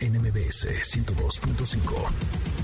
NMBS 102.5.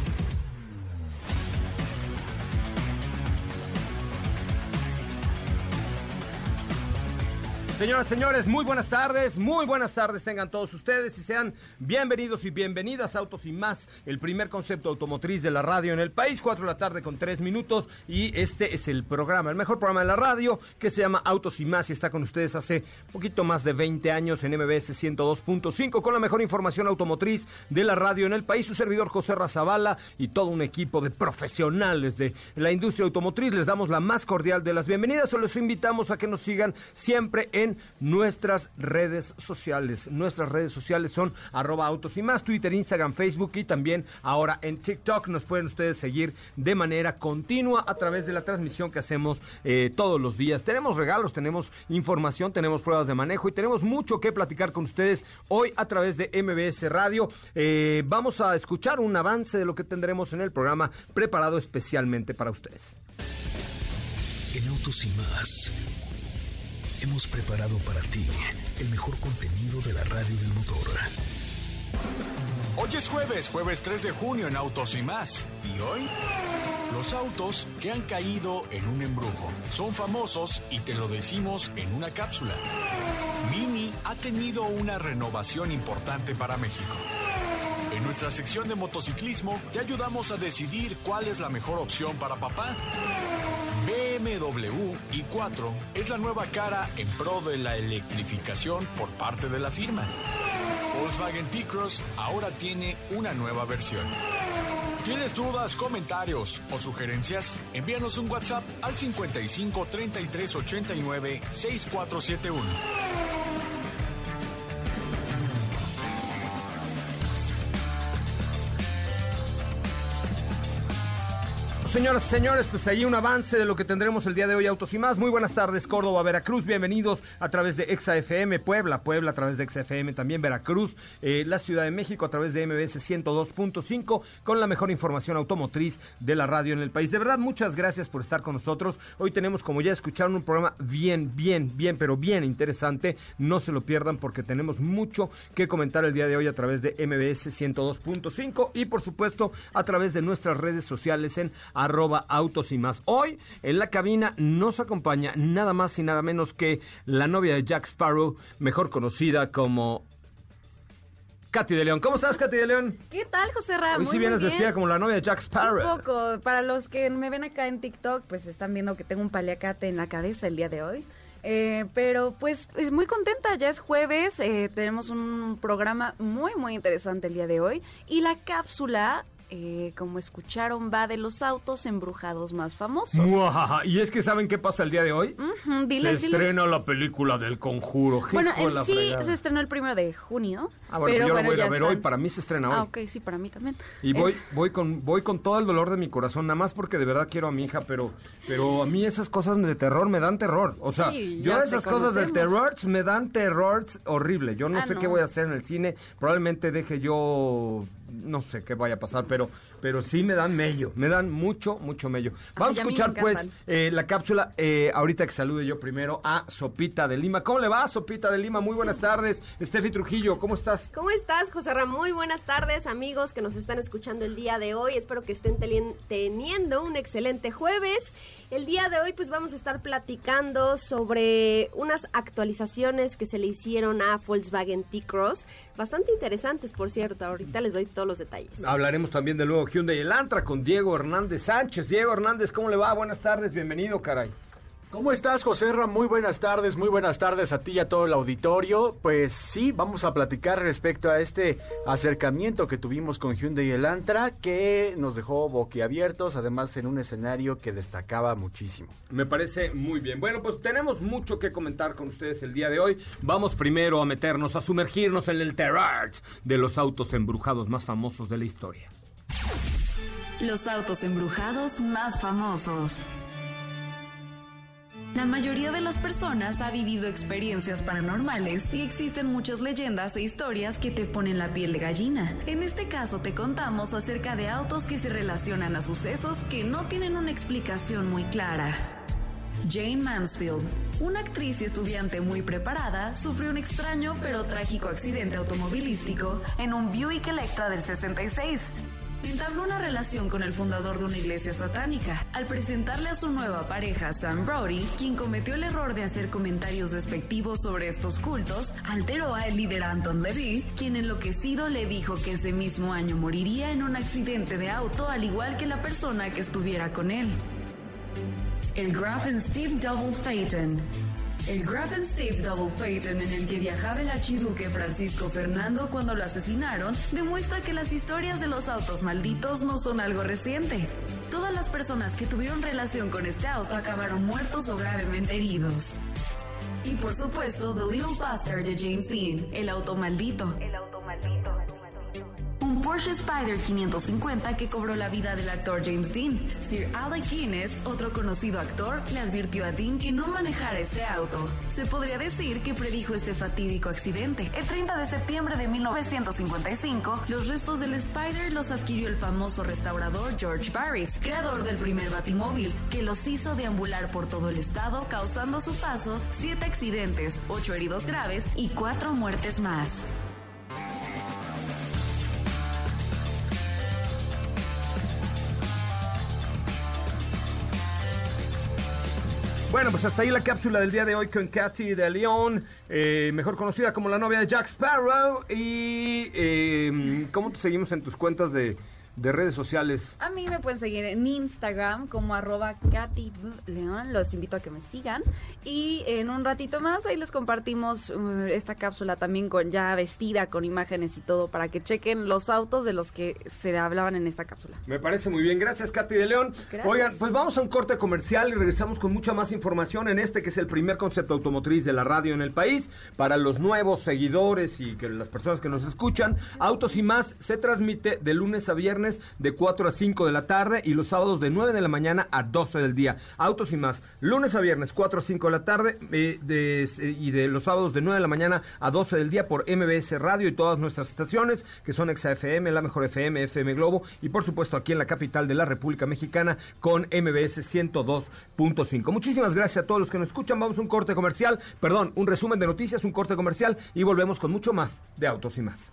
Señoras, señores, muy buenas tardes, muy buenas tardes tengan todos ustedes y sean bienvenidos y bienvenidas a Autos y Más, el primer concepto automotriz de la radio en el país, 4 de la tarde con 3 minutos y este es el programa, el mejor programa de la radio que se llama Autos y Más y está con ustedes hace poquito más de 20 años en MBS 102.5 con la mejor información automotriz de la radio en el país, su servidor José Razabala y todo un equipo de profesionales de la industria automotriz, les damos la más cordial de las bienvenidas o los invitamos a que nos sigan siempre en nuestras redes sociales. Nuestras redes sociales son arroba autos y más, Twitter, Instagram, Facebook y también ahora en TikTok. Nos pueden ustedes seguir de manera continua a través de la transmisión que hacemos eh, todos los días. Tenemos regalos, tenemos información, tenemos pruebas de manejo y tenemos mucho que platicar con ustedes hoy a través de MBS Radio. Eh, vamos a escuchar un avance de lo que tendremos en el programa preparado especialmente para ustedes. En Autos y más hemos preparado para ti el mejor contenido de la radio del motor. Hoy es jueves, jueves 3 de junio en Autos y más. ¿Y hoy? Los autos que han caído en un embrujo. Son famosos y te lo decimos en una cápsula. Mini ha tenido una renovación importante para México. En nuestra sección de motociclismo te ayudamos a decidir cuál es la mejor opción para papá. BMW i4 es la nueva cara en pro de la electrificación por parte de la firma. Volkswagen T-Cross ahora tiene una nueva versión. ¿Tienes dudas, comentarios o sugerencias? Envíanos un WhatsApp al 55 33 89 6471. Señoras y señores, pues ahí un avance de lo que tendremos el día de hoy, Autos y más. Muy buenas tardes, Córdoba, Veracruz. Bienvenidos a través de ExaFM, Puebla, Puebla a través de ExaFM, también Veracruz, eh, la Ciudad de México a través de MBS 102.5 con la mejor información automotriz de la radio en el país. De verdad, muchas gracias por estar con nosotros. Hoy tenemos, como ya escucharon, un programa bien, bien, bien, pero bien interesante. No se lo pierdan porque tenemos mucho que comentar el día de hoy a través de MBS 102.5 y, por supuesto, a través de nuestras redes sociales en arroba autos y más. Hoy en la cabina nos acompaña nada más y nada menos que la novia de Jack Sparrow, mejor conocida como Katy de León. ¿Cómo estás, Katy de León? ¿Qué tal, José Ramón? Hoy sí vienes vestida como la novia de Jack Sparrow. Un poco. Para los que me ven acá en TikTok, pues están viendo que tengo un paliacate en la cabeza el día de hoy. Eh, pero pues muy contenta, ya es jueves, eh, tenemos un programa muy muy interesante el día de hoy y la cápsula eh, como escucharon, va de los autos embrujados más famosos. Y es que ¿saben qué pasa el día de hoy? se estrena la película del conjuro. Bueno, en sí se estrenó el primero de junio. Ah, bueno, pero, yo lo voy a ver hoy. Para mí se estrena hoy. Ah, ok, sí, para mí también. Y voy, voy, con, voy con todo el dolor de mi corazón, nada más porque de verdad quiero a mi hija, pero, pero a mí esas cosas de terror me dan terror. O sea, yo esas cosas de terror me dan terror horrible. Yo no ah, sé qué voy a hacer en el cine. Probablemente deje yo no sé qué vaya a pasar, pero pero sí me dan mello, me dan mucho, mucho mello. Vamos a escuchar pues eh, la cápsula, eh, ahorita que salude yo primero a Sopita de Lima. ¿Cómo le va, Sopita de Lima? Muy buenas tardes. Steffi Trujillo, ¿cómo estás? ¿Cómo estás, José Ramón? Muy buenas tardes, amigos que nos están escuchando el día de hoy. Espero que estén teniendo un excelente jueves. El día de hoy, pues vamos a estar platicando sobre unas actualizaciones que se le hicieron a Volkswagen T-Cross. Bastante interesantes, por cierto. Ahorita les doy todos los detalles. Hablaremos también del nuevo Hyundai Elantra con Diego Hernández Sánchez. Diego Hernández, ¿cómo le va? Buenas tardes, bienvenido, caray. ¿Cómo estás, José Ra? Muy buenas tardes, muy buenas tardes a ti y a todo el auditorio. Pues sí, vamos a platicar respecto a este acercamiento que tuvimos con Hyundai Elantra, que nos dejó boquiabiertos, además en un escenario que destacaba muchísimo. Me parece muy bien. Bueno, pues tenemos mucho que comentar con ustedes el día de hoy. Vamos primero a meternos, a sumergirnos en el terror de los autos embrujados más famosos de la historia. Los autos embrujados más famosos. La mayoría de las personas ha vivido experiencias paranormales y existen muchas leyendas e historias que te ponen la piel de gallina. En este caso te contamos acerca de autos que se relacionan a sucesos que no tienen una explicación muy clara. Jane Mansfield, una actriz y estudiante muy preparada, sufrió un extraño pero trágico accidente automovilístico en un Buick Electra del 66. Entabló una relación con el fundador de una iglesia satánica. Al presentarle a su nueva pareja, Sam Brody, quien cometió el error de hacer comentarios despectivos sobre estos cultos, alteró a el líder Anton Levy, quien enloquecido le dijo que ese mismo año moriría en un accidente de auto al igual que la persona que estuviera con él. El Grafen Steve Double Phaeton. El Grafen Steve Double Phaeton en el que viajaba el archiduque Francisco Fernando cuando lo asesinaron demuestra que las historias de los autos malditos no son algo reciente. Todas las personas que tuvieron relación con este auto acabaron muertos o gravemente heridos. Y por supuesto, The Little Bastard de James Dean, el auto maldito. Un Porsche Spider 550 que cobró la vida del actor James Dean. Sir Alec Guinness, otro conocido actor, le advirtió a Dean que no manejara este auto. Se podría decir que predijo este fatídico accidente. El 30 de septiembre de 1955, los restos del Spider los adquirió el famoso restaurador George Barris, creador del primer batimóvil, que los hizo deambular por todo el estado, causando a su paso siete accidentes, ocho heridos graves y cuatro muertes más. Bueno, pues hasta ahí la cápsula del día de hoy con Katy de León, eh, mejor conocida como la novia de Jack Sparrow. Y eh, ¿cómo te seguimos en tus cuentas de, de redes sociales? A mí me pueden seguir en Instagram como arroba Katy León. Los invito a que me sigan. Y en un ratito más ahí les compartimos uh, esta cápsula también con ya vestida, con imágenes y todo, para que chequen los autos de los que se hablaban en esta cápsula. Me parece muy bien. Gracias, Katy de León. Gracias. Oigan, pues vamos a un corte comercial y regresamos con mucha más información en este que es el primer concepto automotriz de la radio en el país. Para los nuevos seguidores y que las personas que nos escuchan, Autos y más se transmite de lunes a viernes de 4 a 5 de la tarde y los sábados de 9 de la mañana a 12 del día. Autos y más, lunes a viernes 4 a 5 de la tarde eh, de- y de los sábados de 9 de la mañana a 12 del día por MBS Radio y todas nuestras estaciones que son XFM, La Mejor FM, FM Globo y por supuesto aquí en la capital de la República Mexicana con MBS 102.5. Muchísimas gracias a todos los que nos escuchan. Vamos a un corte comercial, perdón, un resumen de noticias, un corte comercial y volvemos con mucho más de Autos y más.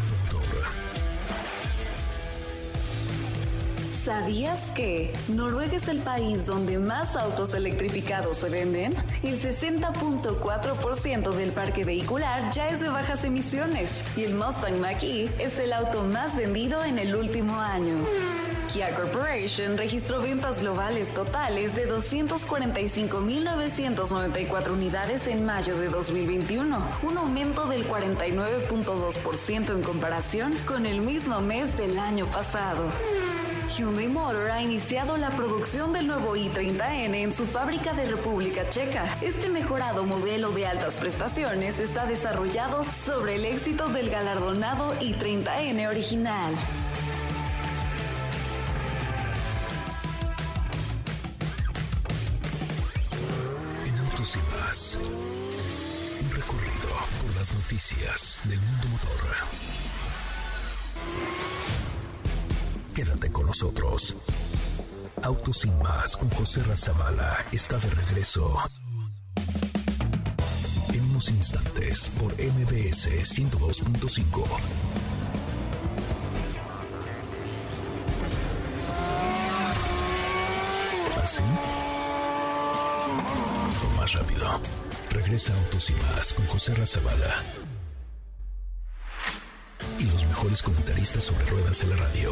¿Sabías que Noruega es el país donde más autos electrificados se venden? El 60.4% del parque vehicular ya es de bajas emisiones y el Mustang Mach-E es el auto más vendido en el último año. Kia Corporation registró ventas globales totales de 245.994 unidades en mayo de 2021, un aumento del 49.2% en comparación con el mismo mes del año pasado. Hyundai Motor ha iniciado la producción del nuevo i30N en su fábrica de República Checa. Este mejorado modelo de altas prestaciones está desarrollado sobre el éxito del galardonado i30N original. En autos y más por las noticias del mundo motor. Quédate con nosotros. Autos sin más con José Razabala está de regreso. En unos instantes por MBS 102.5. ¿Así? O más rápido. Regresa Autos y más con José Razabala. Y los mejores comentaristas sobre ruedas de la radio.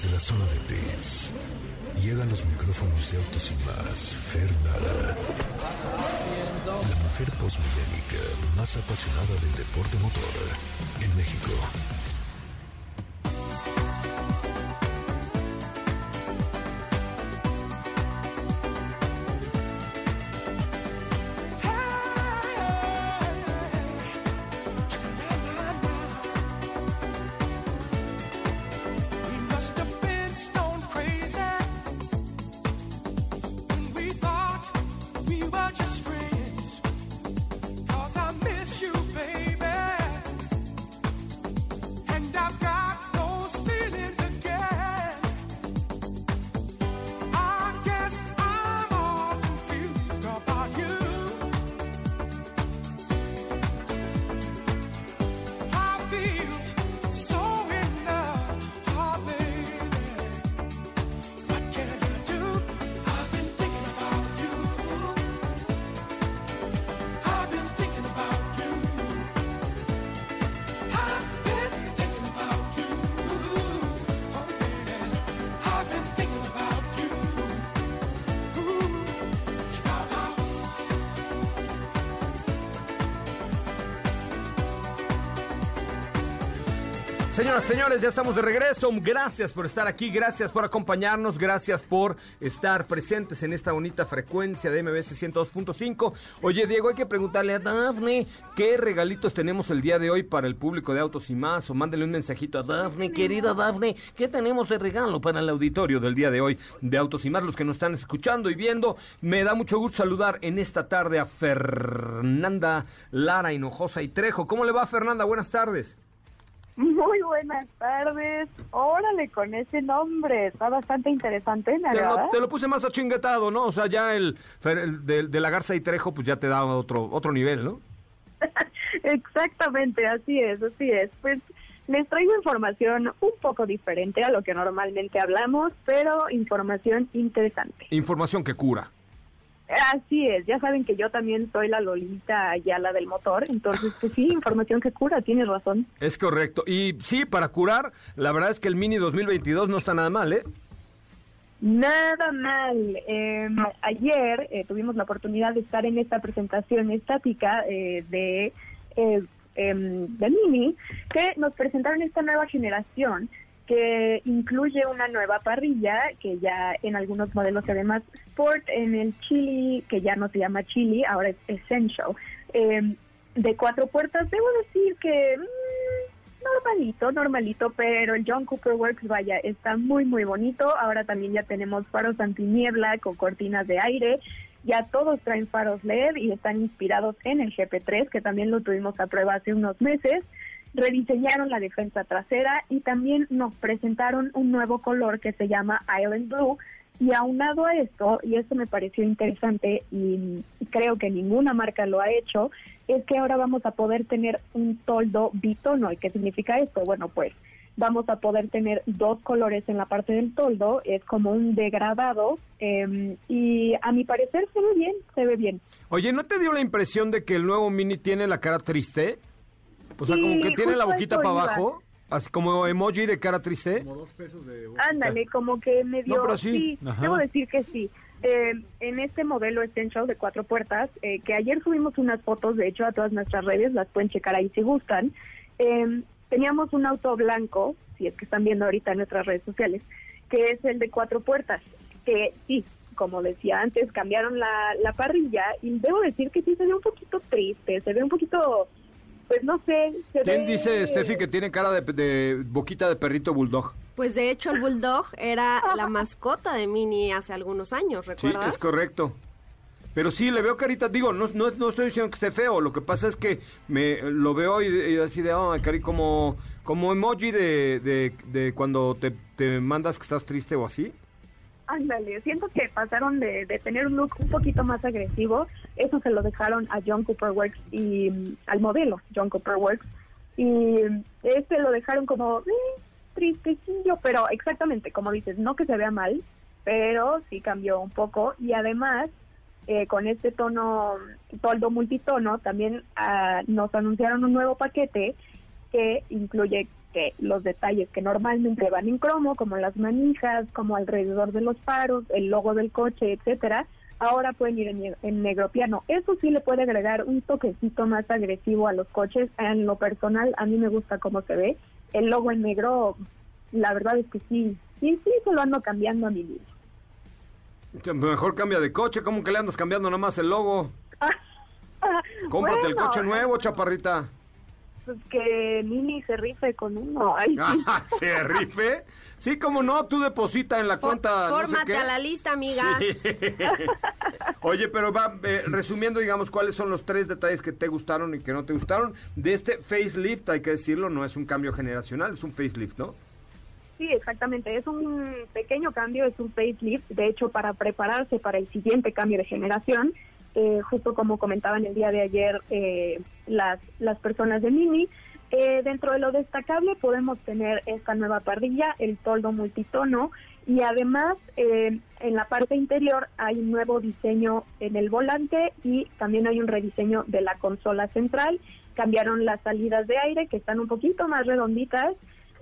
Desde la zona de pits, llegan los micrófonos de Autos y más, Fernanda. La mujer postmillénica más apasionada del deporte motor en México. Señores, ya estamos de regreso. Gracias por estar aquí, gracias por acompañarnos, gracias por estar presentes en esta bonita frecuencia de MBS 102.5. Oye, Diego, hay que preguntarle a Dafne qué regalitos tenemos el día de hoy para el público de Autos y Más. O mándale un mensajito a Dafne, querida Dafne, ¿qué tenemos de regalo para el auditorio del día de hoy de Autos y Más? Los que nos están escuchando y viendo, me da mucho gusto saludar en esta tarde a Fernanda Lara Hinojosa y Trejo. ¿Cómo le va, Fernanda? Buenas tardes. Muy buenas tardes. Órale, con ese nombre. Está bastante interesante, me Te lo, te lo puse más achinguetado, ¿no? O sea, ya el, el de, de la Garza y Trejo, pues ya te da otro, otro nivel, ¿no? Exactamente, así es, así es. Pues les traigo información un poco diferente a lo que normalmente hablamos, pero información interesante. Información que cura. Así es, ya saben que yo también soy la Lolita Ayala del motor, entonces pues sí, información que cura, tienes razón. Es correcto. Y sí, para curar, la verdad es que el Mini 2022 no está nada mal, ¿eh? Nada mal. Eh, ayer eh, tuvimos la oportunidad de estar en esta presentación estática eh, de, eh, em, de Mini, que nos presentaron esta nueva generación que incluye una nueva parrilla que ya en algunos modelos se ve más sport, en el Chili, que ya no se llama Chili, ahora es Essential, eh, de cuatro puertas. Debo decir que mm, normalito, normalito, pero el John Cooper Works, vaya, está muy, muy bonito. Ahora también ya tenemos faros antiniebla con cortinas de aire. Ya todos traen faros LED y están inspirados en el GP3, que también lo tuvimos a prueba hace unos meses. Rediseñaron la defensa trasera y también nos presentaron un nuevo color que se llama Island Blue. Y aunado a esto, y esto me pareció interesante y creo que ninguna marca lo ha hecho, es que ahora vamos a poder tener un toldo bitono. ¿Y qué significa esto? Bueno, pues vamos a poder tener dos colores en la parte del toldo, es como un degradado eh, y a mi parecer se ve bien, se ve bien. Oye, ¿no te dio la impresión de que el nuevo Mini tiene la cara triste? O sea, Sí, como que tiene la boquita para iba. abajo, así como emoji de cara triste. Ándale, como que medio... No, pero sí. sí, debo decir que sí. Eh, en este modelo Essential de cuatro puertas, eh, que ayer subimos unas fotos, de hecho, a todas nuestras redes, las pueden checar ahí si gustan, eh, teníamos un auto blanco, si es que están viendo ahorita en nuestras redes sociales, que es el de cuatro puertas, que sí, como decía antes, cambiaron la, la parrilla y debo decir que sí se ve un poquito triste, se ve un poquito, pues no sé, se ¿Quién ve- dice, Steffi, que tiene cara de, de boquita de perrito bulldog? Pues de hecho el Bulldog era la mascota de Mini hace algunos años, Sí, ¿recuerdas? es correcto. Pero sí, le veo carita, digo, no, no, no estoy diciendo que esté feo, lo que pasa es que me lo veo y, y así de, oh, cari, como, como emoji de, de, de cuando te, te mandas que estás triste o así. Ándale, siento que pasaron de, de tener un look un poquito más agresivo, eso se lo dejaron a John Cooper Works y mm, al modelo John Cooper Works y mm, este lo dejaron como eh, tristecillo, pero exactamente como dices, no que se vea mal, pero sí cambió un poco y además eh, con este tono, toldo multitono, también ah, nos anunciaron un nuevo paquete que incluye que los detalles que normalmente van en cromo, como las manijas, como alrededor de los faros, el logo del coche, etcétera, ahora pueden ir en, en negro piano. Eso sí le puede agregar un toquecito más agresivo a los coches. En lo personal, a mí me gusta cómo se ve. El logo en negro, la verdad es que sí, sí, sí, se lo ando cambiando a mi vida. Mejor cambia de coche, ¿cómo que le andas cambiando nomás el logo? Cómprate el coche nuevo, chaparrita. Pues que Mini se rife con uno. Ay, sí. Ah, ¿Se rife? Sí, como no, tú deposita en la cuenta. no sé Fórmate qué. a la lista, amiga. Sí. Oye, pero va, eh, resumiendo, digamos, ¿cuáles son los tres detalles que te gustaron y que no te gustaron? De este facelift, hay que decirlo, no es un cambio generacional, es un facelift, ¿no? Sí, exactamente. Es un pequeño cambio, es un facelift, de hecho, para prepararse para el siguiente cambio de generación. eh, justo como comentaban el día de ayer eh, las, las personas de Mini. Eh, dentro de lo destacable podemos tener esta nueva parrilla, el toldo multitono y además eh, en la parte interior hay un nuevo diseño en el volante y también hay un rediseño de la consola central. Cambiaron las salidas de aire que están un poquito más redonditas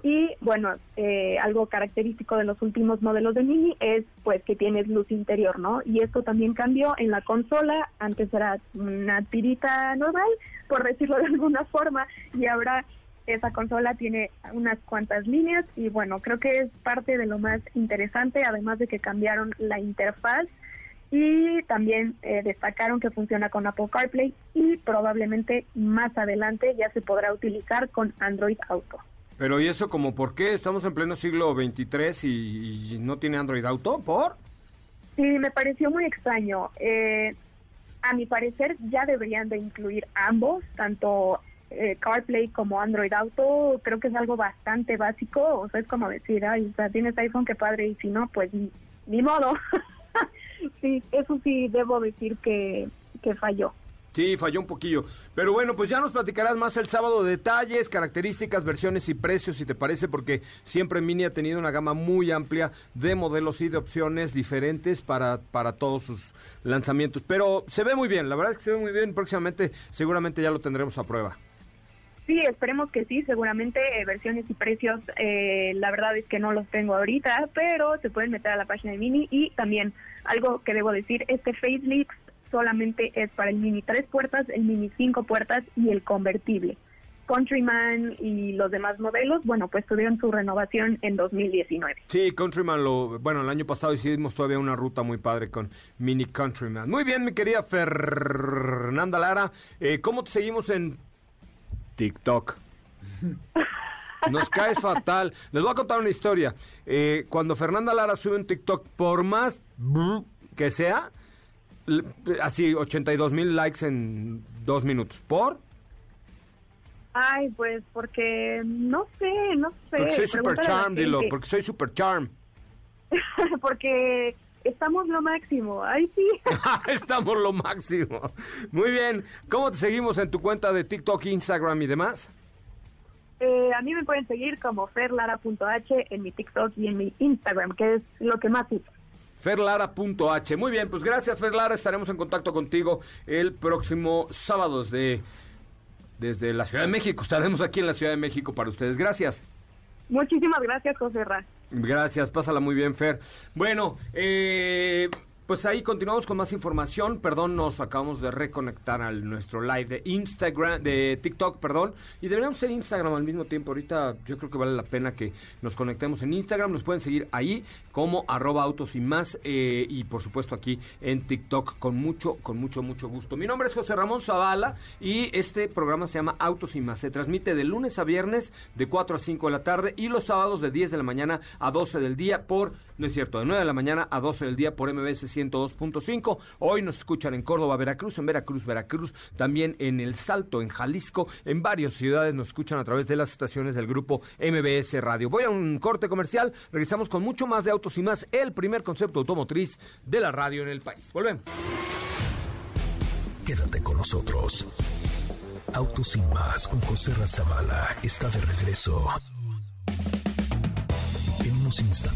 y bueno, eh, algo característico de los últimos modelos de Mini es pues que tienes luz interior, ¿no? Y esto también cambió en la consola, antes era una tirita normal, por decirlo de alguna forma, y ahora esa consola tiene unas cuantas líneas y bueno, creo que es parte de lo más interesante, además de que cambiaron la interfaz y también eh, destacaron que funciona con Apple CarPlay y probablemente más adelante ya se podrá utilizar con Android Auto. Pero ¿y eso como por qué? Estamos en pleno siglo XXIII y, no tiene Android Auto, ¿por? Sí, me pareció muy extraño. Eh, a mi parecer ya deberían de incluir ambos, tanto eh, CarPlay como Android Auto. Creo que es algo bastante básico. O sea, es como decir, ay, o sea, tienes iPhone, qué padre, y si no, pues ni, ni modo. sí, eso sí debo decir que, que falló. Sí, falló un poquillo. Pero bueno, pues ya nos platicarás más el sábado detalles, características, versiones y precios, si te parece, porque siempre Mini ha tenido una gama muy amplia de modelos y de opciones diferentes para, para todos sus lanzamientos. Pero se ve muy bien, la verdad es que se ve muy bien. Próximamente seguramente ya lo tendremos a prueba. Sí, esperemos que sí, seguramente eh, versiones y precios, eh, la verdad es que no los tengo ahorita, pero se pueden meter a la página de Mini y también algo que debo decir, este facelift solamente es para el Mini tres puertas, el Mini cinco puertas y el convertible. Countryman y los demás modelos, bueno, pues tuvieron su renovación en 2019. Sí, Countryman, lo, bueno, el año pasado hicimos todavía una ruta muy padre con Mini Countryman. Muy bien, mi querida Fernanda Lara, eh, ¿cómo te seguimos en TikTok? Nos caes fatal. Les voy a contar una historia. Eh, cuando Fernanda Lara sube un TikTok, por más que sea, así 82 mil likes en dos minutos. ¿Por? Ay, pues porque no sé, no sé. Porque soy super charm, dilo, porque soy super charm. porque estamos lo máximo. Ay, sí. Estamos lo máximo. Muy bien. ¿Cómo te seguimos en tu cuenta de TikTok, Instagram y demás? Eh, a mí me pueden seguir como ferlara.h en mi TikTok y en mi Instagram, que es lo que más uso. ferlara.h. Muy bien, pues gracias Ferlara, estaremos en contacto contigo el próximo sábado desde, desde la Ciudad de México. Estaremos aquí en la Ciudad de México para ustedes. Gracias. Muchísimas gracias, José Ra. Gracias, pásala muy bien, Fer. Bueno, eh, pues ahí continuamos con más información. Perdón, nos acabamos de reconectar al nuestro live de Instagram, de TikTok, perdón. Y deberíamos ser Instagram al mismo tiempo. Ahorita yo creo que vale la pena que nos conectemos en Instagram. Nos pueden seguir ahí como arroba autos y más. eh, y por supuesto aquí en TikTok con mucho, con mucho, mucho gusto. Mi nombre es José Ramón Zavala y este programa se llama Autos y más. Se transmite de lunes a viernes de 4 a 5 de la tarde y los sábados de 10 de la mañana a 12 del día por, no es cierto, de 9 de la mañana a 12 del día por MBS 102.5. Hoy nos escuchan en Córdoba, Veracruz, en Veracruz, Veracruz, también en El Salto, en Jalisco, en varias ciudades nos escuchan a través de las estaciones del grupo MBS Radio. Voy a un corte comercial, regresamos con mucho más de autos y más, el primer concepto automotriz de la radio en el país. Volvemos. Quédate con nosotros. Autos sin más con José Razabala está de regreso. En unos instantes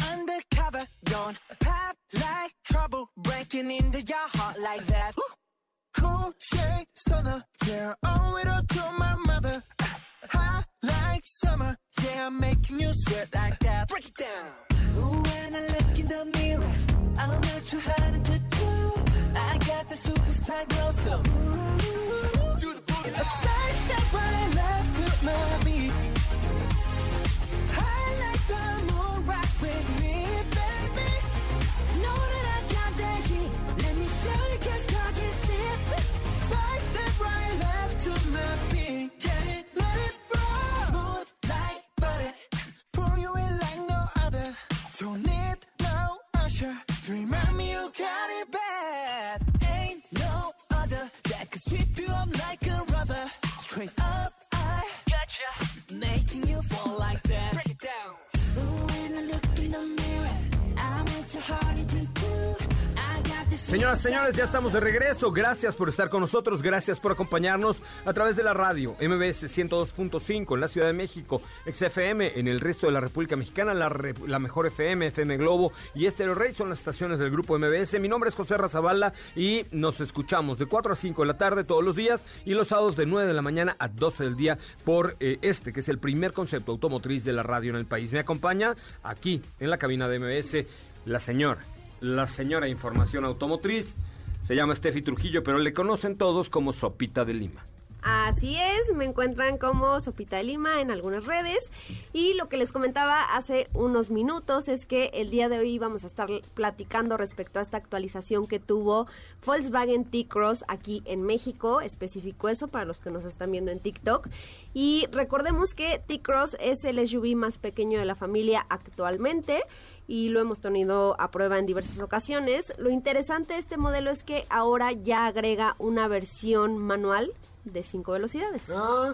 breaking into your heart like that. Cool shade stunner, yeah, owe it all to my mother. Hot like summer, yeah, I'm making you sweat like that. Break it down. Ooh, when I look in the mirror, I'm not too hard to do. I got the superstar glow, so ooh, Señoras, señores, ya estamos de regreso. Gracias por estar con nosotros, gracias por acompañarnos a través de la radio MBS 102.5 en la Ciudad de México, XFM en el resto de la República Mexicana, la mejor FM, FM Globo y Estéreo Rey son las estaciones del grupo MBS. Mi nombre es José Razabala y nos escuchamos de 4 a 5 de la tarde todos los días y los sábados de 9 de la mañana a 12 del día por eh, este, que es el primer concepto automotriz de la radio en el país. Me acompaña aquí en la cabina de MBS la señora la señora Información Automotriz. Se llama Steffi Trujillo, pero le conocen todos como Sopita de Lima. Así es, me encuentran como Sopita de Lima en algunas redes y lo que les comentaba hace unos minutos es que el día de hoy vamos a estar platicando respecto a esta actualización que tuvo Volkswagen T-Cross aquí en México, especificó eso para los que nos están viendo en TikTok y recordemos que T-Cross es el SUV más pequeño de la familia actualmente y lo hemos tenido a prueba en diversas ocasiones. Lo interesante de este modelo es que ahora ya agrega una versión manual de cinco velocidades. Ah,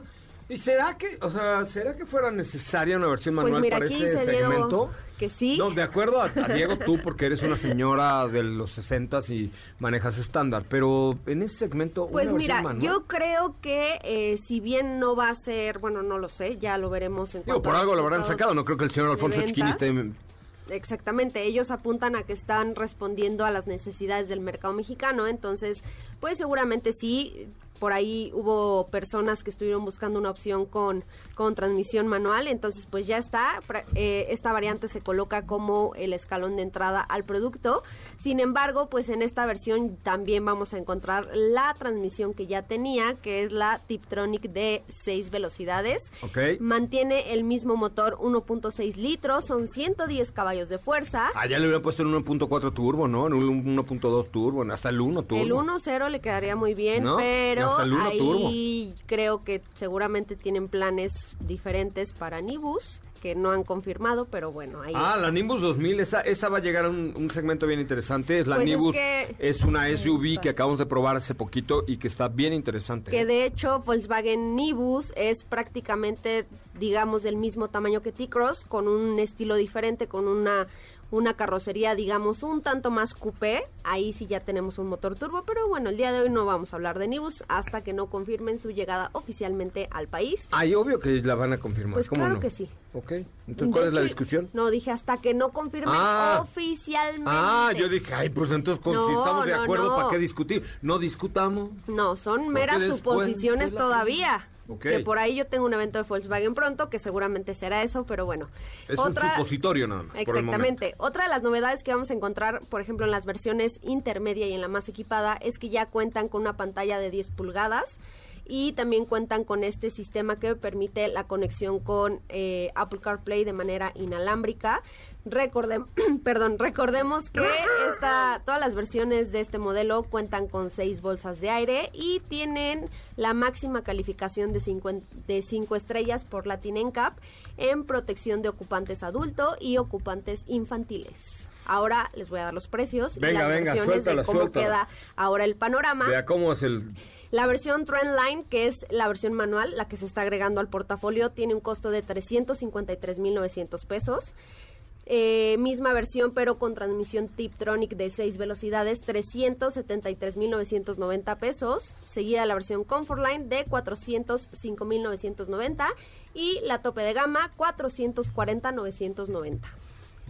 ¿y será que, o sea, será que fuera necesaria una versión manual Pues mira, para aquí ese Diego segmento? que sí. No, de acuerdo a, a Diego tú, porque eres una señora de los 60 y manejas estándar, pero en ese segmento Pues una mira, versión manual. yo creo que eh, si bien no va a ser, bueno, no lo sé, ya lo veremos en Digo, por algo lo habrán sacado, no creo que el señor Alfonso Chiquini esté... Exactamente, ellos apuntan a que están respondiendo a las necesidades del mercado mexicano, entonces, pues seguramente sí, por ahí hubo personas que estuvieron buscando una opción con, con transmisión manual, entonces pues ya está, eh, esta variante se coloca como el escalón de entrada al producto, sin embargo, pues en esta versión también vamos a encontrar la transmisión que ya tenía, que es la Tiptronic de 6 velocidades, Ok. mantiene el mismo motor 1.6 litros, son 110 caballos de fuerza. Ah, ya le hubieran puesto en 1.4 turbo, ¿no? En un 1.2 turbo, hasta el 1 turbo. El 1.0 le quedaría muy bien, ¿No? pero Hasta el 1 ahí creo que seguramente tienen planes diferentes para Nibus que no han confirmado, pero bueno, ahí Ah, está. la Nimbus 2000, esa, esa va a llegar a un, un segmento bien interesante. Es la Pues es Nimbus, que- es una SUV que acabamos de probar hace poquito y que está bien interesante. que ¿eh? de hecho Volkswagen Nibus es prácticamente, digamos, del mismo tamaño que T-Cross, con un estilo diferente, con una una carrocería, digamos, un tanto más coupé. Ahí sí ya tenemos un motor turbo, pero bueno, el día de hoy no vamos a hablar de Nibus hasta que no confirmen su llegada oficialmente al país. Ay, obvio que la van a confirmar. Pues ¿cómo claro no? que sí. Ok. Entonces, ¿cuál De es la hecho, discusión? No, dije hasta que no confirmen Ah. oficialmente. Ah, yo dije, ay, pues entonces, con- si No, estamos de no, acuerdo, no. ¿para qué discutir? No discutamos. No, son meras suposiciones todavía. Que por ahí yo tengo un evento de Volkswagen pronto, que seguramente será eso, pero bueno. Es un supositorio nada más. Exactamente. Otra de las novedades que vamos a encontrar, por ejemplo, en las versiones intermedia y en la más equipada, es que ya cuentan con una pantalla de 10 pulgadas y también cuentan con este sistema que permite la conexión con eh, Apple CarPlay de manera inalámbrica. Recordem perdón, recordemos que esta, todas las versiones de este modelo cuentan con seis bolsas de aire y tienen la máxima calificación de 5 de cinco estrellas por Latin NCAP en protección de ocupantes adulto y ocupantes infantiles. Ahora les voy a dar los precios Venga, y las venga, versiones suéltala, de cómo suéltala. queda ahora el panorama. Vea cómo es el... La versión Trendline, que es la versión manual, la que se está agregando al portafolio, tiene un costo de 353.900 pesos. Eh, misma versión, pero con transmisión Tiptronic de 6 velocidades, 373.990 pesos. Seguida la versión Comfortline de 405.990 y la tope de gama 440.990.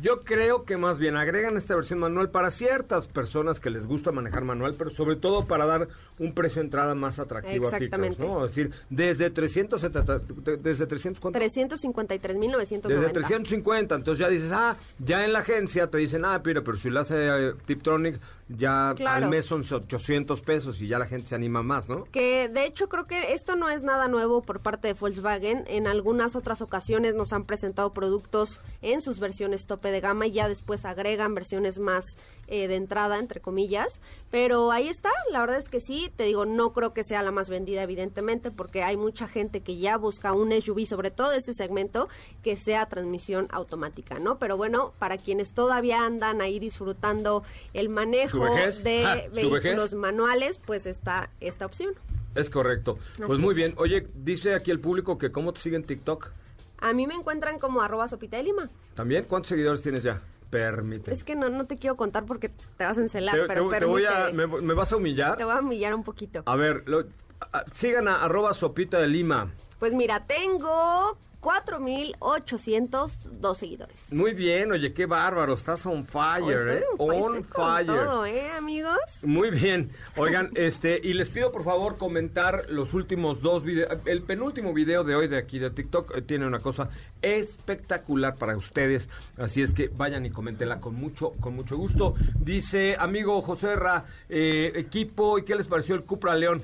Yo creo que más bien agregan esta versión manual para ciertas personas que les gusta manejar manual, pero sobre todo para dar un precio de entrada más atractivo a Exactamente. ¿no? Es decir, desde 370, desde 300, ¿cuánto? 353.990. Desde 350, entonces ya dices, ah, ya en la agencia te dicen, ah, pero, pero si lo hace eh, Tiptronic, ya Claro. al mes son 800 pesos y ya la gente se anima más, ¿no? Que de hecho creo que esto no es nada nuevo por parte de Volkswagen. En algunas otras ocasiones nos han presentado productos en sus versiones tope de gama y ya después agregan versiones más eh, de entrada, entre comillas. Pero ahí está, la verdad es que sí, te digo, no creo que sea la más vendida evidentemente porque hay mucha gente que ya busca un SUV, sobre todo este segmento, que sea transmisión automática, ¿no? Pero bueno, para quienes todavía andan ahí disfrutando el manejo de Ah, ¿su vehículos manuales, pues está esta opción. Es correcto. Pues muy es. bien. Oye, dice aquí el público que cómo te siguen TikTok. A mí me encuentran como arroba sopita de lima. ¿También? ¿Cuántos seguidores tienes ya? Permite. Es que no, no te quiero contar porque te vas a encelar, te, pero te- te voy a, permíteme. me, me vas a humillar? Te voy a humillar un poquito. A ver, lo- a- sigan a arroba sopita de lima. Pues mira, tengo 4.802 seguidores. Muy bien, oye, qué bárbaro, estás on fire, Oh, estoy ¿eh? on- fire. todo, ¿eh, amigos? Muy bien. Oigan, este, y les pido por favor comentar los últimos dos videos. El penúltimo video de hoy de aquí de TikTok eh, tiene una cosa espectacular para ustedes. Así es que vayan y coméntenla con mucho, con mucho gusto. Dice, amigo José Ra, eh, equipo, ¿y qué les pareció el Cupra León?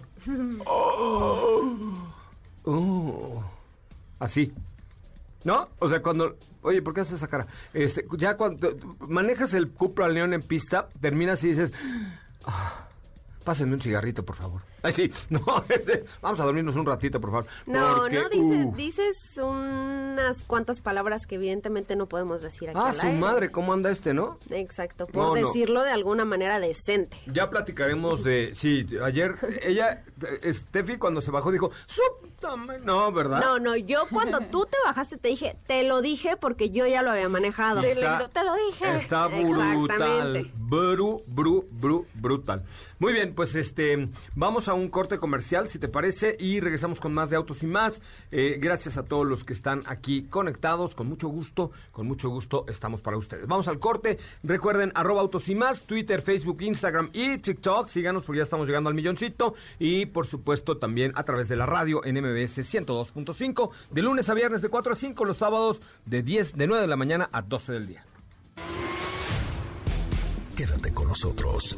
Oh. Así. ¿No? O sea, cuando... Oye, ¿por qué haces esa cara? Este, ya cuando manejas el Cupra León en pista, terminas y dices... "Ah, pásenme un cigarrito, por favor. Ay, sí. No, ese- vamos a dormirnos un ratito, por favor. No, porque, no, dices, uh, dices unas cuantas palabras que evidentemente no podemos decir aquí Ah, al su aire. madre, ¿cómo anda este, no? Exacto, por No, no. decirlo de alguna manera decente. Ya platicaremos de... Sí, ayer ella, Steffi, cuando se bajó, dijo... No, ¿verdad? No, no, yo cuando tú te bajaste te dije, te lo dije porque yo ya lo había manejado. Sí, está- te lo dije. Está brutal. Bru, bru, bru, brutal. Muy bien, pues este, vamos a un corte comercial, si te parece, y regresamos con más de Autos y Más. Eh, gracias a todos los que están aquí conectados, con mucho gusto, con mucho gusto estamos para ustedes. Vamos al corte. Recuerden, arroba Autos y Más, Twitter, Facebook, Instagram y TikTok. Síganos porque ya estamos llegando al milloncito. Y por supuesto también a través de la radio en MBS 102.5, de lunes a viernes de 4 a 5, los sábados de 10, de 9 de la mañana a 12 del día. Quédate con nosotros.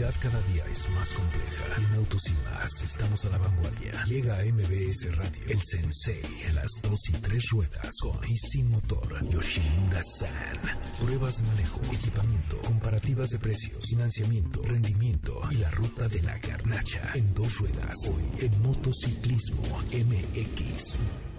Cada día es más compleja. En Autos y Más estamos a la vanguardia. Llega a MBS Radio el Sensei en las dos y tres ruedas con y sin motor. Yoshimura San. Pruebas de manejo, equipamiento, comparativas de precios, financiamiento, rendimiento y la ruta de la garnacha en dos ruedas. Hoy en Motociclismo MX.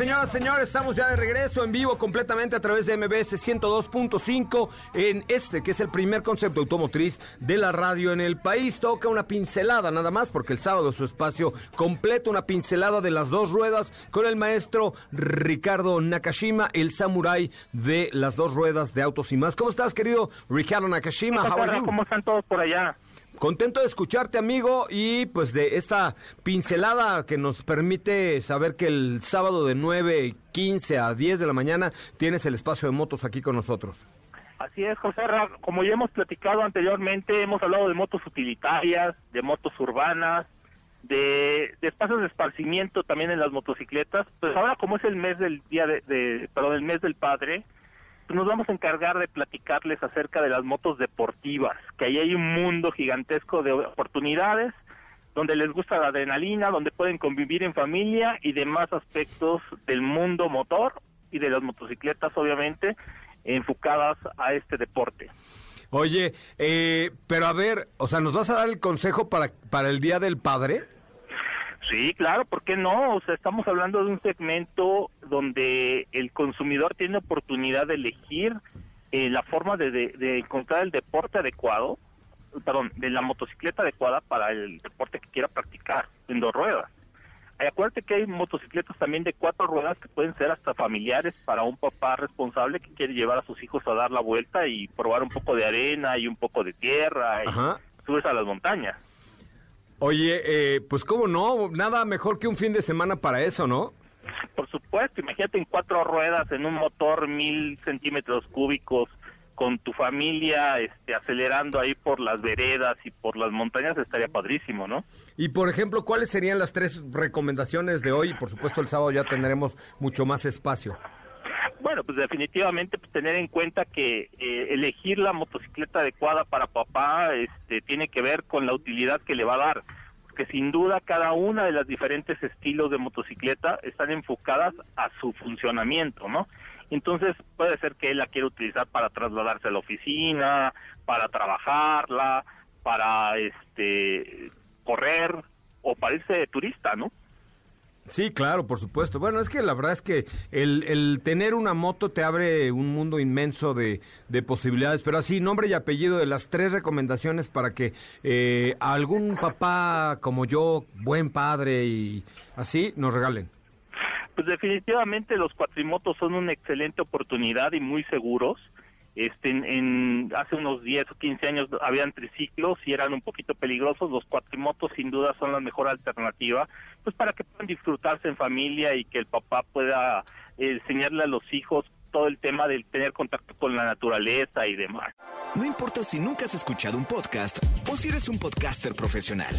Señoras, señores, estamos ya de regreso en vivo completamente a través de MBS 102.5 en este, que es el primer concepto automotriz de la radio en el país. Toca una pincelada nada más, porque el sábado su espacio completo, una pincelada de las dos ruedas con el maestro Ricardo Nakashima, el samurái de las dos ruedas de autos y más. ¿Cómo estás, querido Ricardo Nakashima? ¿Cómo están todos por allá? Contento de escucharte, amigo, y pues de esta pincelada que nos permite saber que el sábado de 9, 15 a 10 de la mañana tienes el espacio de motos aquí con nosotros. Así es, José como ya hemos platicado anteriormente, hemos hablado de motos utilitarias, de motos urbanas, de, de espacios de esparcimiento también en las motocicletas. Pues ahora como es el mes del día de, de perdón, el mes del padre, pues nos vamos a encargar de platicarles acerca de las motos deportivas, que ahí hay un mundo gigantesco de oportunidades donde les gusta la adrenalina, donde pueden convivir en familia y demás aspectos del mundo motor y de las motocicletas, obviamente, enfocadas a este deporte. Oye, eh, pero a ver, o sea, ¿nos vas a dar el consejo para, para el Día del Padre? Sí, claro, ¿por qué no? O sea, estamos hablando de un segmento donde el consumidor tiene oportunidad de elegir eh, la forma de, de- de encontrar el deporte adecuado, perdón, de la motocicleta adecuada para el deporte que quiera practicar en dos ruedas. Y acuérdate que hay motocicletas también de cuatro ruedas que pueden ser hasta familiares para un papá responsable que quiere llevar a sus hijos a dar la vuelta y probar un poco de arena y un poco de tierra y Ajá. subirse a las montañas. Oye, eh, pues cómo no, nada mejor que un fin de semana para eso, ¿no? Por supuesto, imagínate en cuatro ruedas, en un motor mil centímetros cúbicos, con tu familia este, acelerando ahí por las veredas y por las montañas, estaría padrísimo, ¿no? Y por ejemplo, ¿cuáles serían las tres recomendaciones de hoy? Por supuesto, el sábado ya tendremos mucho más espacio. Bueno, pues definitivamente pues, tener en cuenta que eh, elegir la motocicleta adecuada para papá este, tiene que ver con la utilidad que le va a dar. Porque sin duda cada una de las diferentes estilos de motocicleta están enfocadas a su funcionamiento, ¿no? Entonces puede ser que él la quiera utilizar para trasladarse a la oficina, para trabajarla, para este correr o para irse de turista, ¿no? Sí, claro, por supuesto. Bueno, es que la verdad es que el, el tener una moto te abre un mundo inmenso de, de posibilidades. Pero así, nombre y apellido de las tres recomendaciones para que eh, algún papá como yo, buen padre y así, nos regalen. Pues definitivamente los cuatrimotos son una excelente oportunidad y muy seguros. Este, en, hace unos 10 o 15 años habían triciclos y eran un poquito peligrosos. Los cuatrimotos sin duda son la mejor alternativa, pues para que puedan disfrutarse en familia y que el papá pueda eh, enseñarle a los hijos todo el tema del tener contacto con la naturaleza y demás. No importa si nunca has escuchado un podcast o si eres un podcaster profesional.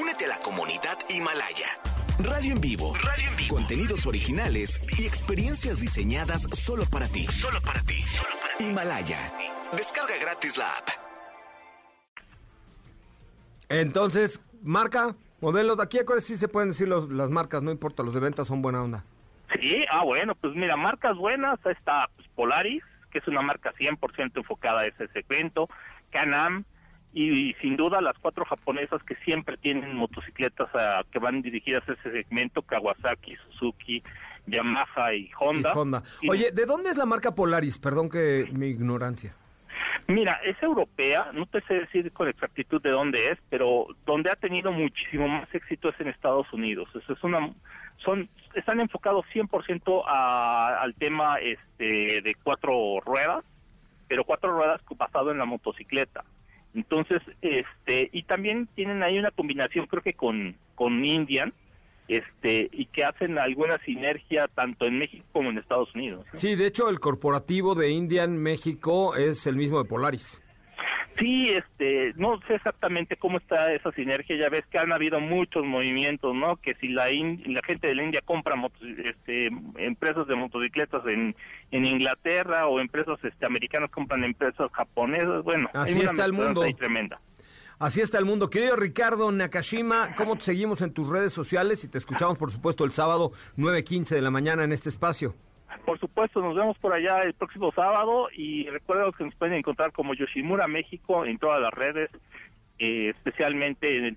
Únete a la comunidad Himalaya. Radio en vivo. Radio en vivo. Contenidos originales y experiencias diseñadas solo para ti. Solo para ti. Himalaya. Descarga gratis la app. Entonces, marca, modelo, de aquí a cuáles sí se pueden decir los- las marcas, no importa, los de ventas son buena onda. Sí, ah, bueno, pues mira, marcas buenas, ahí está pues, Polaris, que es una marca 100% enfocada a ese segmento, Can-Am, y, sin duda las cuatro japonesas que siempre tienen motocicletas ah, que van dirigidas a ese segmento, Kawasaki, Suzuki, Yamaha y Honda. Y Honda. Oye, ¿de dónde es la marca Polaris? Perdón que mi ignorancia. Mira, es europea, no te sé decir con exactitud de dónde es, pero donde ha tenido muchísimo más éxito es en Estados Unidos. Eso es una, son, están enfocados 100% a, al tema este, de cuatro ruedas, pero cuatro ruedas basado en la motocicleta. Entonces, este, y también tienen ahí una combinación, creo que con, con Indian, este, y que hacen alguna sinergia tanto en México como en Estados Unidos. Sí, de hecho, el corporativo de Indian México es el mismo de Polaris. Sí, este, no sé exactamente cómo está esa sinergia. Ya ves que han habido muchos movimientos, ¿no? Que si la, in- la gente de la India compra motos- este, empresas de motocicletas en, en Inglaterra o empresas este, americanas compran empresas japonesas, bueno, Así hay una está el mundo. ahí tremenda. Así está el mundo. Querido Ricardo Nakashima, ¿cómo te seguimos en tus redes sociales? Y te escuchamos, por supuesto, el sábado 9.15 de la mañana en este espacio. Por supuesto, nos vemos por allá el próximo sábado y recuerden que nos pueden encontrar como Yoshimura México en todas las redes, eh, especialmente en el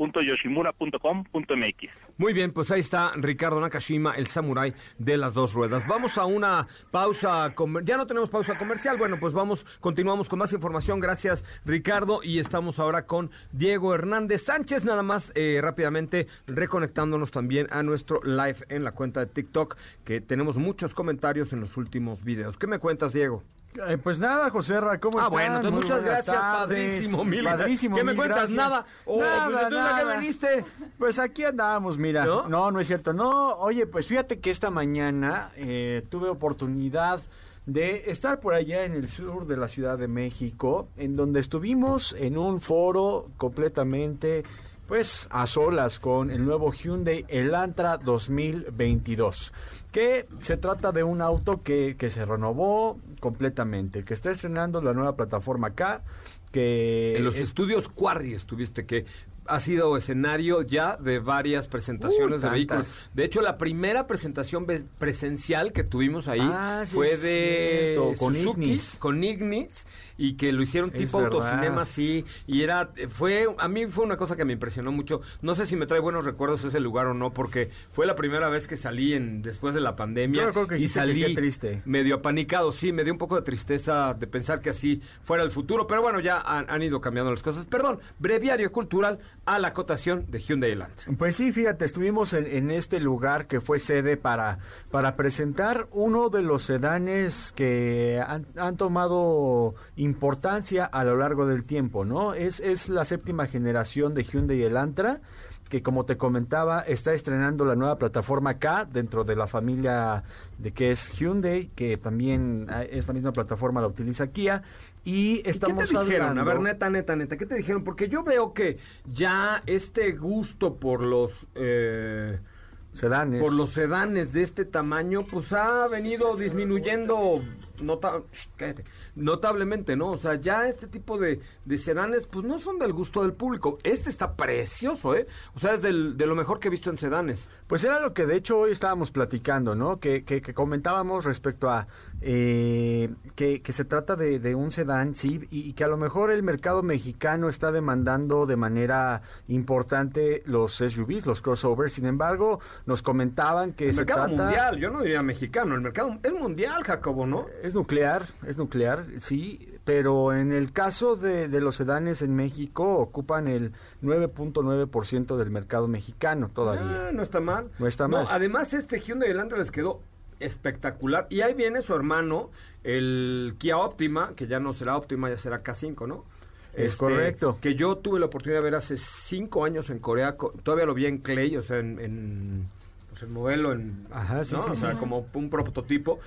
www.yoshimura.com.mx. Muy bien, pues ahí está Ricardo Nakashima, el samurái de las dos ruedas. Vamos a una pausa, ya no tenemos pausa comercial, bueno, pues vamos, continuamos con más información, gracias Ricardo, y estamos ahora con Diego Hernández Sánchez, nada más eh, rápidamente reconectándonos también a nuestro live en la cuenta de TikTok, que tenemos muchos comentarios en los últimos videos. ¿Qué me cuentas, Diego? Eh, pues nada, José Ra, ¿cómo Ah, están? bueno, entonces muchas gracias, tardes. padrísimo, mil Padrísimo, ¿Qué me cuentas? gracias. Nada. Oh, pues, nada, entonces, ¿a qué nada. viniste? Pues aquí andamos, mira. ¿No? ¿No? no, es cierto. No, oye, pues fíjate que esta mañana eh, tuve oportunidad de estar por allá en el sur de la Ciudad de México, en donde estuvimos en un foro completamente, pues, a solas con el nuevo Hyundai Elantra 2022, que se trata de un auto que, que se renovó completamente, que está estrenando la nueva plataforma acá, que... En los es- estudios Quarry estuviste que ha sido escenario ya de varias presentaciones Uh, de vehículos. De hecho, la primera presentación presencial que tuvimos ahí Ah, sí fue de con Ignis. con Ignis y que lo hicieron Es tipo verdad. autocinema sí y era fue a mí fue una cosa que me impresionó mucho. No sé si me trae buenos recuerdos ese lugar o no porque fue la primera vez que salí en después de la pandemia Yo que y que salí qué triste. medio apanicado, sí, me dio un poco de tristeza de pensar que así fuera el futuro, pero bueno, ya han, han ido cambiando las cosas. Perdón, breviario cultural a la cotación de Hyundai Elantra. Pues sí, fíjate, estuvimos en, en este lugar que fue sede para, para presentar uno de los sedanes que han, han tomado importancia a lo largo del tiempo, ¿no? Es, es la séptima generación de Hyundai Elantra, que como te comentaba, está estrenando la nueva plataforma K dentro de la familia de que es Hyundai, que también ah, esta misma plataforma la utiliza Kia. Y estamos ¿Qué te dijeron? A ver, neta, neta, neta, ¿qué te dijeron? Porque yo veo que ya este gusto por los... eh, Sedanes. Por los sedanes de este tamaño, pues ha venido disminuyendo nota- cállate, notablemente, ¿no? O sea, ya este tipo de, de sedanes, pues no son del gusto del público. Este está precioso, ¿eh? O sea, es de lo mejor que he visto en sedanes. Pues era lo que de hecho hoy estábamos platicando, ¿no? Que, que, que comentábamos respecto a eh, que, que se trata de, de un sedán, sí, y, y que a lo mejor el mercado mexicano está demandando de manera importante los SUVs, los crossovers. Sin embargo, nos comentaban que El se mercado trata... mundial, yo no diría mexicano, el mercado es mundial, Jacobo, ¿no? Es nuclear, es nuclear, sí, pero en el caso de, de los sedanes en México ocupan el 9.9% del mercado mexicano todavía. Ah, no está mal. No está mal. Además, este Hyundai Elantra les quedó espectacular. Y ahí viene su hermano, el Kia Optima, que ya no será Optima, ya será K5, ¿no? Este, Es correcto. Que yo tuve la oportunidad de ver hace cinco años en Corea. co- Todavía lo vi en Clay, o sea, en... en pues el modelo en... Ajá, sí, ¿no? sí, O sea, sí. como un prototipo.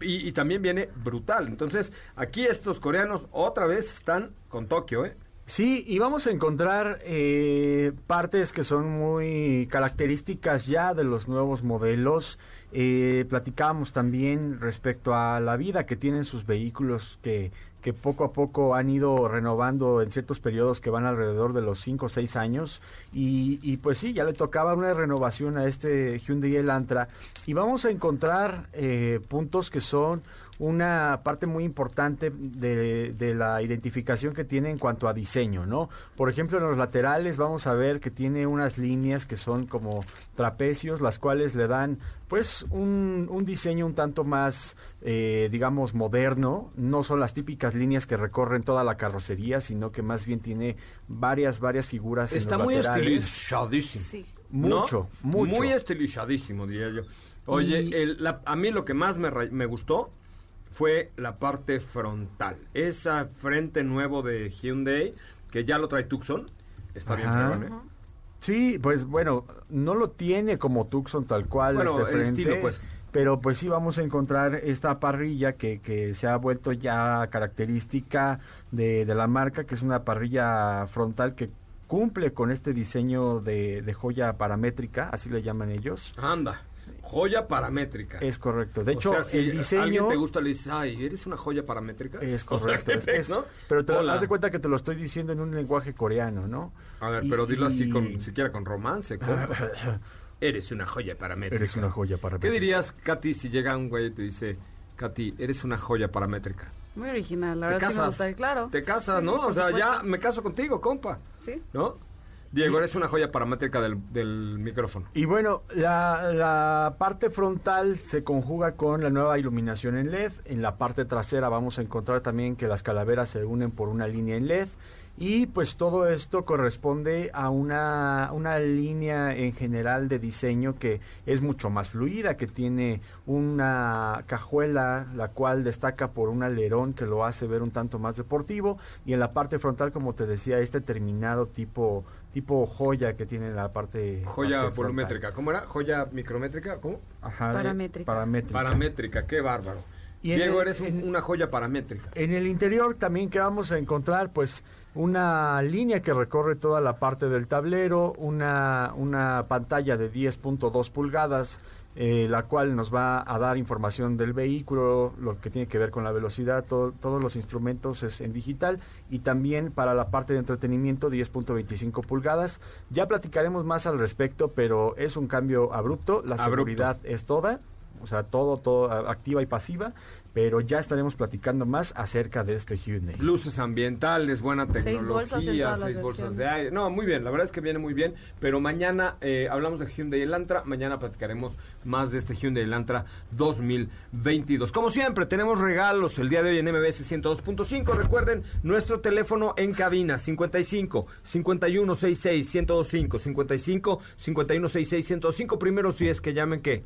Y, y también viene brutal. Entonces, aquí estos coreanos otra vez están con Tokio, ¿eh? Sí, y vamos a encontrar eh, partes que son muy características ya de los nuevos modelos. Eh, platicábamos también respecto a la vida que tienen sus vehículos que, que poco a poco han ido renovando en ciertos periodos que van alrededor de los 5 o 6 años. Y, y pues sí, ya le tocaba una renovación a este Hyundai Elantra. Y vamos a encontrar eh, puntos que son una parte muy importante de, de la identificación que tiene en cuanto a diseño, ¿no? Por ejemplo, en los laterales vamos a ver que tiene unas líneas que son como trapecios, las cuales le dan, pues, un, un diseño un tanto más, eh, digamos, moderno. No son las típicas líneas que recorren toda la carrocería, sino que más bien tiene varias, varias figuras Está en los muy laterales. estilizadísimo. Sí. Mucho, ¿No? mucho. Muy estilizadísimo, diría yo. Oye, Y- el- la- a mí lo que más me, ra- me gustó fue la parte frontal. Esa frente nuevo de Hyundai, que ya lo trae Tucson, está bien fregón, ¿eh? Sí, pues bueno, no lo tiene como Tucson tal cual Bueno, este el frente, estilo, pues. pero pues sí vamos a encontrar esta parrilla que, que se ha vuelto ya característica de, de la marca, que es una parrilla frontal que cumple con este diseño de, de joya paramétrica, así le llaman ellos. Anda, joya paramétrica. Es correcto. De O hecho, sea, si el diseño... alguien te gusta, le dices, ay, ¿eres una joya paramétrica? Es O sea, correcto. ¿qué es no? Pero te das de cuenta que te lo estoy diciendo en un lenguaje coreano, ¿no? A ver, Y- pero dilo así, y- con, siquiera con romance. compa. Eres una joya paramétrica. Eres una joya ¿Qué paramétrica. dirías, Katy, si llega un güey y te dice, Katy, eres una joya paramétrica? Muy original, la ¿Te verdad sí me casas? gusta, claro. Te casas, Sí, ¿no? sí, o sea, ya me caso contigo, compa. Sí. ¿No? Diego, eres una joya paramétrica del, micrófono. Y bueno, la, la parte frontal se conjuga con la nueva iluminación en LED. En la parte trasera vamos a encontrar también que las calaveras se unen por una línea en LED. Y pues todo esto corresponde a una, una línea en general de diseño que es mucho más fluida, que tiene una cajuela, la cual destaca por un alerón que lo hace ver un tanto más deportivo. Y en la parte frontal, como te decía, este terminado tipo tipo joya que tiene la parte Joya parte volumétrica. ¿Cómo era? ¿Joya micrométrica? ¿Cómo? Ajá, Paramétrica. paramétrica. Paramétrica, qué bárbaro. Y en Diego, el- eres un- en- una joya paramétrica. En el interior también que vamos a encontrar pues una línea que recorre toda la parte del tablero, una, una pantalla de 10.2 pulgadas, eh, la cual nos va a dar información del vehículo, lo que tiene que ver con la velocidad, todo- todos los instrumentos es en digital y también para la parte de entretenimiento 10.25 pulgadas. Ya platicaremos más al respecto, pero es un cambio abrupto, la Abrupto. seguridad es toda, o sea, todo, todo activa y pasiva, pero ya estaremos platicando más acerca de este Hyundai. Luces ambientales, buena Seis tecnología, bolsas en todas las seis bolsas de aire. No, muy bien, la verdad es que viene muy bien. Pero mañana eh, hablamos de Hyundai Elantra. Mañana platicaremos más de este Hyundai Elantra 2022. Como siempre, tenemos regalos el día de hoy en MBS 102.5. Recuerden, nuestro teléfono en cabina 55 5166 1025 55 5166 1025. Primeros 10 que llamen ¿qué?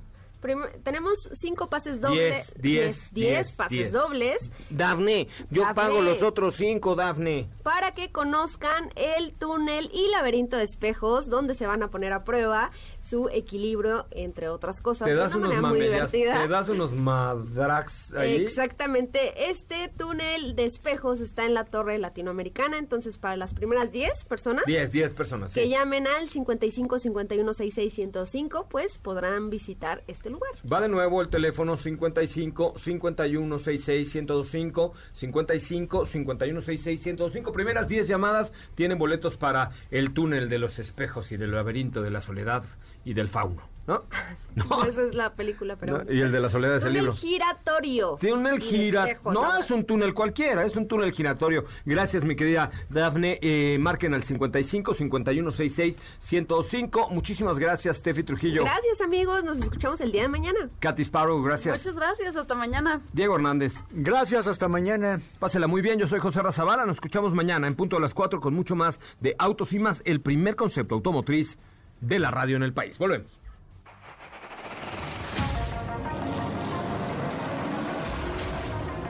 Tenemos cinco pases dobles. Diez, diez, diez, pases diez. dobles Dafne, yo Dafne. pago los otros 5, Dafne. para que conozcan el túnel y laberinto de espejos donde se van a poner a prueba su equilibrio, entre otras cosas. Te de das una unos manera muy mamellas, divertida. te das unos madrax ahí. Exactamente. Este túnel de espejos está en la Torre Latinoamericana. Entonces, para las primeras 10 personas 10, 10 personas, que sí. llamen al 55 51 66 105, pues podrán visitar este lugar. Va de nuevo el teléfono 55 51 66 1025 55 51 66 1025. Primeras 10 llamadas tienen boletos para el túnel de los espejos y del laberinto de la soledad y del fauno, ¿no? No. Esa es la película, pero... No, y el de la soledad es el túnel giratorio. Túnel Y de gira. espejos, No ¿no? es un túnel cualquiera, es un túnel giratorio. Gracias, mi querida Dafne. Eh, marquen al 55 51 66 105. Muchísimas gracias, Steffi Trujillo. Gracias, amigos. Nos escuchamos el día de mañana. Katy Sparrow, gracias. Muchas gracias, hasta mañana. Diego Hernández. Gracias, hasta mañana. Pásela muy bien, yo soy José Razabala. Nos escuchamos mañana en punto a las 4 con mucho más de Autos y más, el primer concepto automotriz de la radio en el país. Volvemos.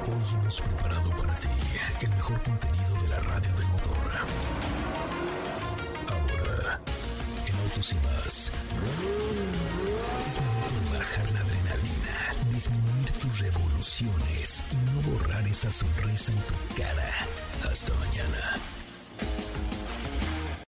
Hoy hemos preparado para ti el mejor contenido de la radio del motor. Ahora, en Autos y más, es momento de bajar la adrenalina, disminuir tus revoluciones y no borrar esa sonrisa en tu cara. Hasta mañana.